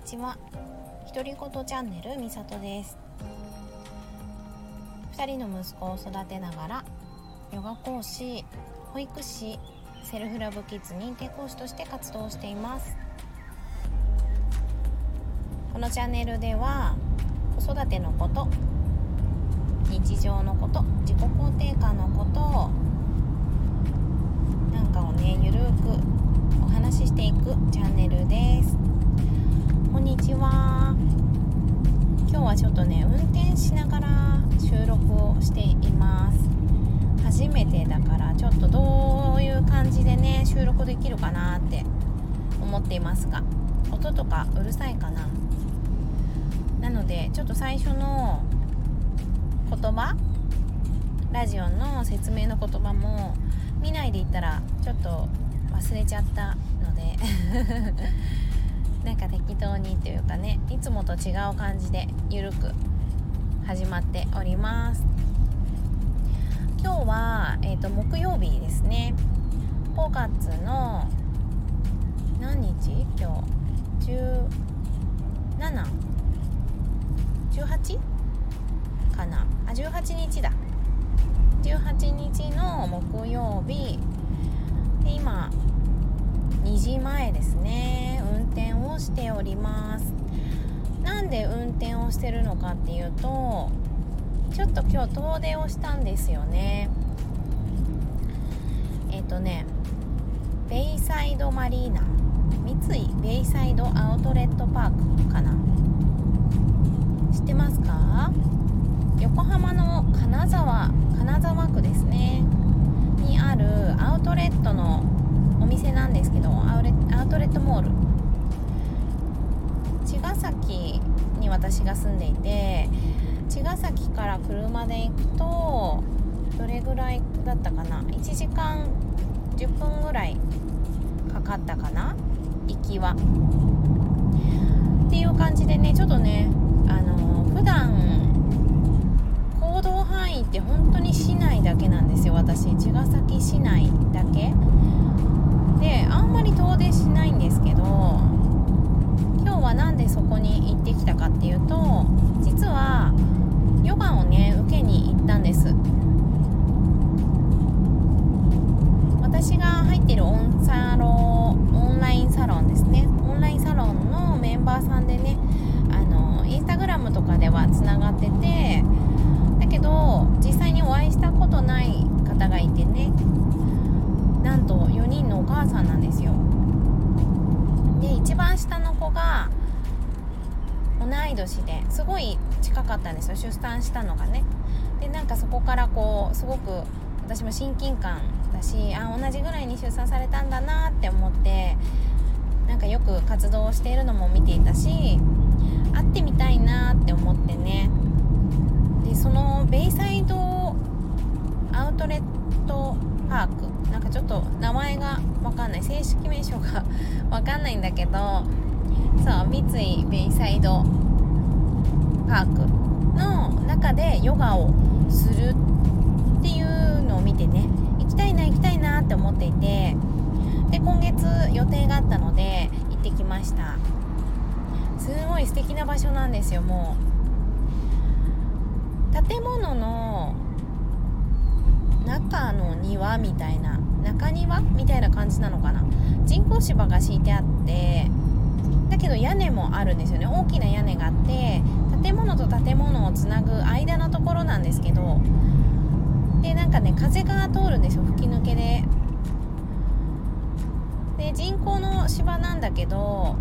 にちは。独り言チャンネルみさとです。2人の息子を育てながらヨガ講師保育士セルフラブキッズ認定講師として活動しています。このチャンネルでは子育てのこと日常のこと自己肯定感のことをなんかをねゆるくお話ししていくチャンネルです。こんにちは。今日はちょっとね運転しながら収録をしています。初めてだからちょっとどういう感じでね収録できるかなって思っていますが音とかうるさいかな。なのでちょっと最初の言葉ラジオの説明の言葉も見ないで言ったらちょっと忘れちゃったので なんか適当にというかねいつもと違う感じでゆるく始まっております。今日は、えーと、木曜日ですね。5月の何日？今日？1718かな？あ18日だ。18日の木曜日。で今2時前ですね。転をしております。なんで運転をしてるのかっていうとちょっと今日遠出をしたんですよね。えっ、ー、とねベイサイドマリーナ。三井ベイサイドアウトレットパークかな。知ってますか？横浜の金沢金沢区ですね。にあるアウトレットのお店なんですけどアウレアウトレットモール。茅ヶ崎に私が住んでいて茅ヶ崎から車で行くとどれぐらいだったかな？1時間10分ぐらいかかったかな？行きは。っていう感じでねちょっとねあの普段行動範囲って本当に市内だけなんですよ。私茅ヶ崎市内だけ。であんまり遠出しないんですけど今日は何でそこに行ってきたかっていうと実はヨガをね受けに行ったんです。私が入ってる出産したのがね。でなんかそこからこうすごく私も親近感だしあ同じぐらいに出産されたんだなって思ってなんかよく活動をしているのも見ていたし会ってみたいなって思ってね。でそのベイサイドアウトレットパークなんかちょっと名前がわかんない正式名称が わかんないんだけどそう三井ベイサイドパークの中でヨガをするっていうのを見てね行きたいな行きたいなって思っていてで今月予定があったので行ってきました。すごい素敵な場所なんですよもう。建物の中の庭みたいな中庭？みたいな感じなのかな？人工芝が敷いてあってだけど屋根もあるんですよね。大きな屋根があって建物と建物をつなぐ間のところなんですけどでなんかね風が通るんですよ吹き抜けで。で人工の芝なんだけど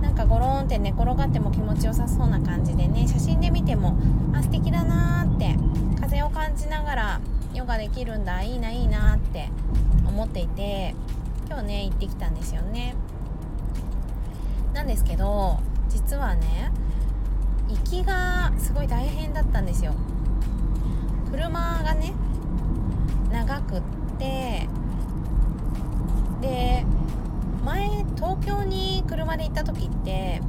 なんかゴロンって寝転がっても気持ちよさそうな感じでね写真で見てもあ素敵だなーって風を感じながらヨガできるんだいいないいなって思っていて今日ね行ってきたんですよね。なんですけど実はね行きがすごい大変だったんですよ。車がね長くってで前東京に車で行った時って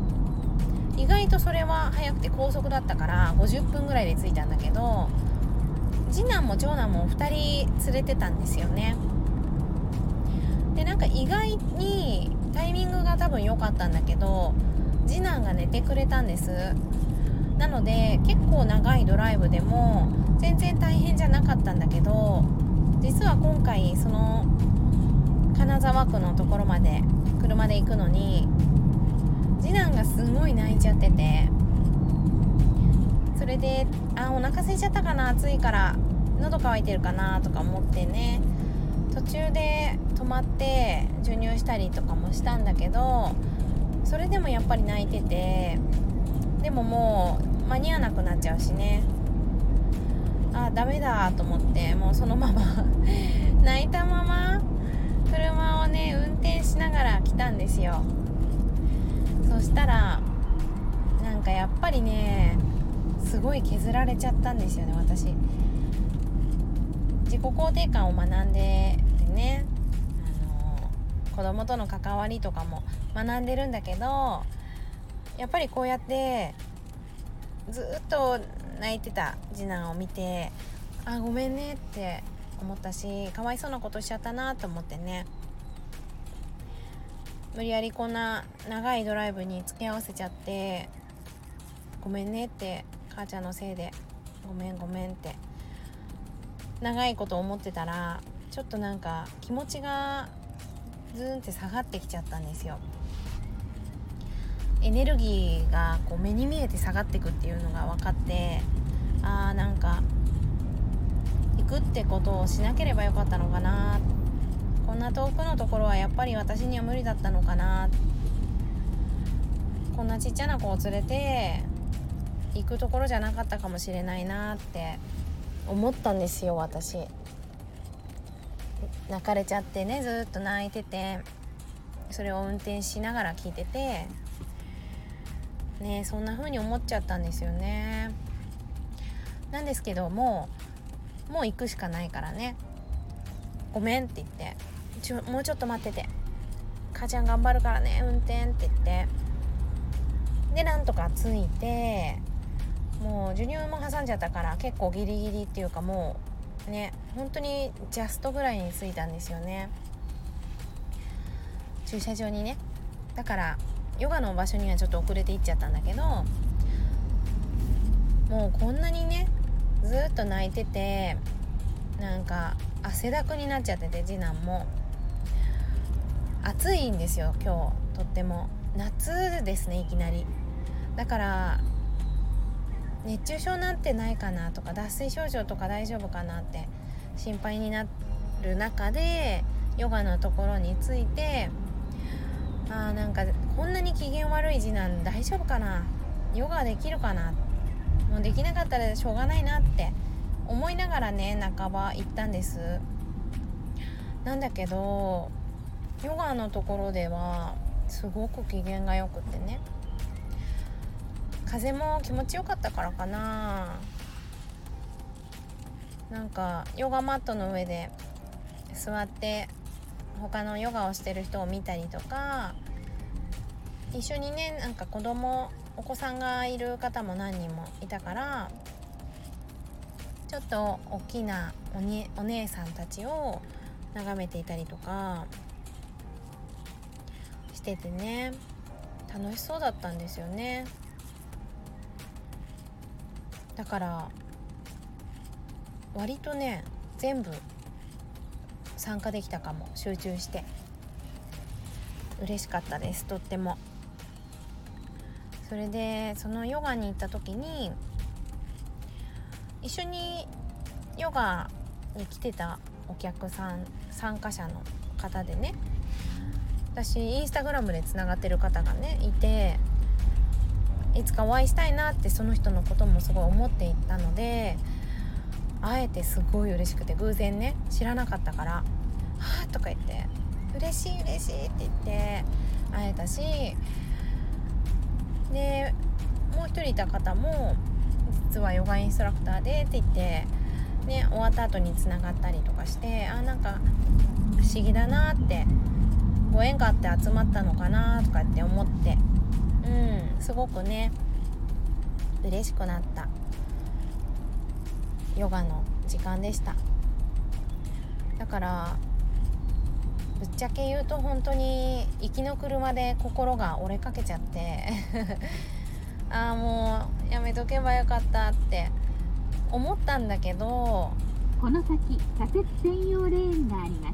意外とそれは早くて高速だったから50分ぐらいで着いたんだけど次男も長男も2人連れてたんですよね。でなんか意外にタイミングが多分良かったんだけど次男が寝てくれたんです。なので結構長いドライブでも全然大変じゃなかったんだけど実は今回その金沢区のところまで車で行くのに次男がすごい泣いちゃっててそれであお腹空いちゃったかな暑いから喉乾いてるかなとか思ってね途中で止まって授乳したりとかもしたんだけどそれでもやっぱり泣いててでももう間に合わなくなっちゃうしね。あダメだと思ってもうそのまま 泣いたまま車をね運転しながら来たんですよ。そしたらなんかやっぱりねすごい削られちゃったんですよね私。自己肯定感を学んでてね。子供との関わりとかも学んでるんだけどやっぱりこうやってずっと泣いてた次男を見てあごめんねって思ったしかわいそうなことしちゃったなと思ってね。無理やりこんな長いドライブに付き合わせちゃってごめんねって母ちゃんのせいでごめんごめんって長いこと思ってたらちょっとなんか気持ちがズーンって下がってきちゃったんですよ。エネルギーがこう目に見えて下がってくっていうのが分かってあーなんか行くってことをしなければよかったのかな。こんな遠くのところはやっぱり私には無理だったのかな。こんなちっちゃな子を連れて行くところじゃなかったかもしれないなって思ったんですよ私。泣かれちゃってねずっと泣いててそれを運転しながら聞いててねそんな風に思っちゃったんですよね。なんですけどもうもう行くしかないからね。ごめんって言ってちょもうちょっと待ってて。母ちゃん頑張るからね運転って言って。でなんとか着いてもう授乳も挟んじゃったから結構ギリギリっていうかもうね本当にジャストぐらいに着いたんですよね。駐車場にね。だからヨガの場所にはちょっと遅れて行っちゃったんだけどもうこんなにねずっと泣いててなんか汗だくになっちゃってて次男も。暑いんですよ今日。とっても。夏ですねいきなり。だから熱中症なんてないかなとか脱水症状とか大丈夫かなって心配になる中でヨガのところについてあーなんかこんなに機嫌悪い次男大丈夫かな？ヨガできるかな？もうできなかったらしょうがないなって思いながらね半ば行ったんです。なんだけどヨガのところではすごく機嫌がよくってね。風も気持ちよかったからかななんかヨガマットの上で座って他のヨガをしてる人を見たりとか一緒にねなんか子供お子さんがいる方も何人もいたからちょっと大きなおにお姉さんたちを眺めていたりとかしててね楽しそうだったんですよね。だから割とね全部参加できたかも。集中して。嬉しかったです。とっても。それでそのヨガに行った時に一緒にヨガに来てたお客さん参加者の方でね私インスタグラムでつながってる方がねいていつかお会いしたいなってその人のこともすごい思っていたので会えてすごい嬉しくて偶然ね知らなかったから「はあ」とか言って「嬉しい嬉しい」って言って会えたしでもう一人いた方も実はヨガインストラクターでって言ってね終わった後につながったりとかしてあなんか不思議だなってご縁があって集まったのかなとかって思ってうんすごくね嬉しくなった。ヨガの時間でした。だからぶっちゃけ言うと本当に行きの車で心が折れかけちゃって ああもうやめとけばよかったって思ったんだけどこの先左折専用レーンがあります。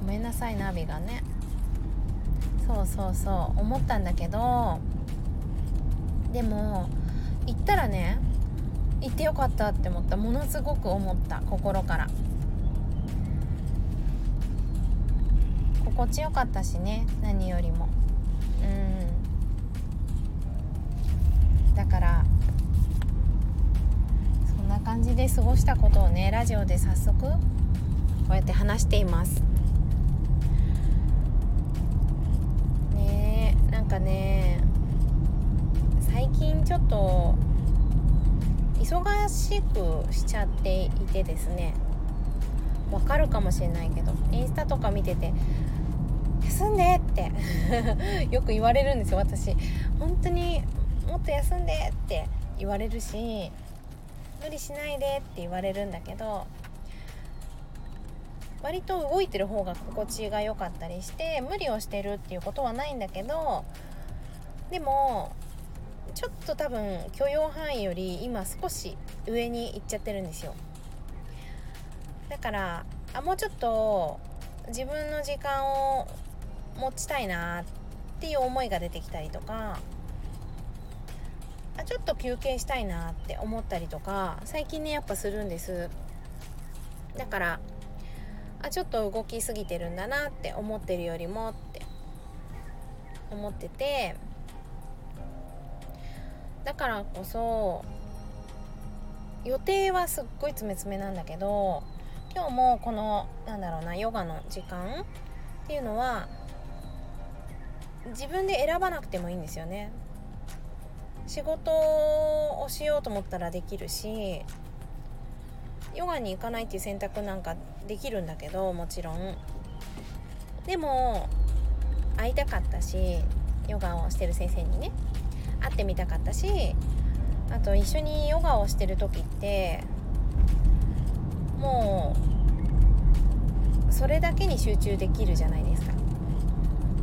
ごめんなさいナビがねそうそうそう思ったんだけどでも行ったらね行ってよかったって思った。ものすごく思った。心から。心地よかったしね。何よりも。うん。だからそんな感じで過ごしたことをねラジオで早速こうやって話していますねえなんかね最近ちょっと忙しくしちゃっていてですねわかるかもしれないけどインスタとか見てて休んでって よく言われるんですよ私。本当にもっと休んでって言われるし無理しないでって言われるんだけど割と動いてる方が心地が良かったりして無理をしてるっていうことはないんだけどでもちょっと多分許容範囲より今少し上に行っちゃってるんですよ。だからあもうちょっと自分の時間を持ちたいなっていう思いが出てきたりとかあちょっと休憩したいなって思ったりとか最近ねやっぱするんです。だからあちょっと動きすぎてるんだなって思ってるよりもって思ってて。だからこそ予定はすっごい詰め詰めなんだけど今日もこのなんだろうなヨガの時間っていうのは自分で選ばなくてもいいんですよね。仕事をしようと思ったらできるしヨガに行かないっていう選択なんかできるんだけどもちろん。でも会いたかったしヨガをしてる先生にね。会ってみたかったしあと一緒にヨガをしてる時ってもうそれだけに集中できるじゃないですか。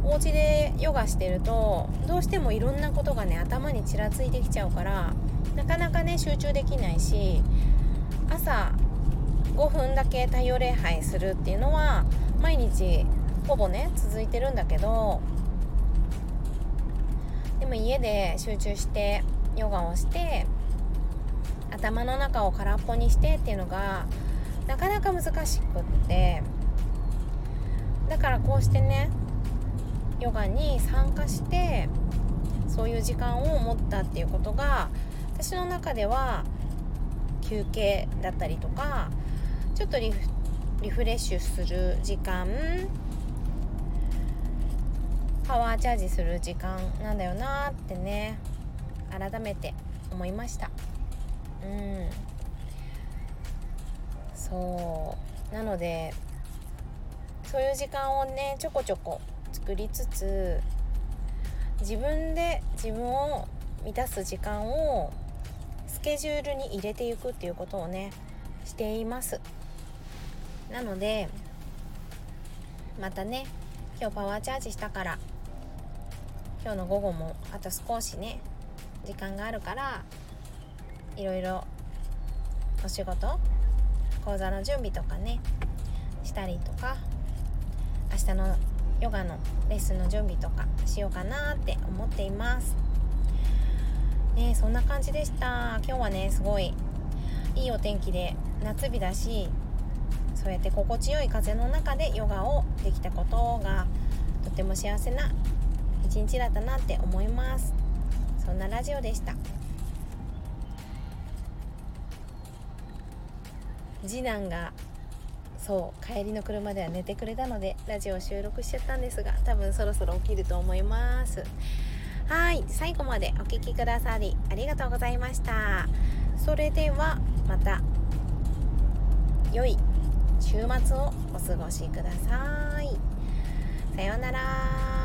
お家でヨガしてるとどうしてもいろんなことがね頭にちらついてきちゃうからなかなかね集中できないし朝5分だけ太陽礼拝するっていうのは毎日ほぼね続いてるんだけどでも家で集中してヨガをして頭の中を空っぽにしてっていうのがなかなか難しくってだからこうしてねヨガに参加してそういう時間を持ったっていうことが私の中では休憩だったりとかちょっとリフレッシュする時間パワーチャージする時間なんだよなってね改めて思いました。うん。そう。なのでそういう時間をねちょこちょこ作りつつ自分で自分を満たす時間をケジュールに入れていくっていうことをねしています。なのでまたね今日パワーチャージしたから今日の午後もあと少しね時間があるからいろいろお仕事講座の準備とかねしたりとか明日のヨガのレッスンの準備とかしようかなって思っています。ねそんな感じでした。今日はねすごいいいお天気で夏日だしそうやって心地よい風の中でヨガをできたことがとても幸せな一日だったなって思います。そんなラジオでした。次男がそう帰りの車では寝てくれたのでラジオ収録しちゃったんですが多分そろそろ起きると思います。はい最後までお聴きくださりありがとうございました。それではまた良い週末をお過ごしください。さようなら。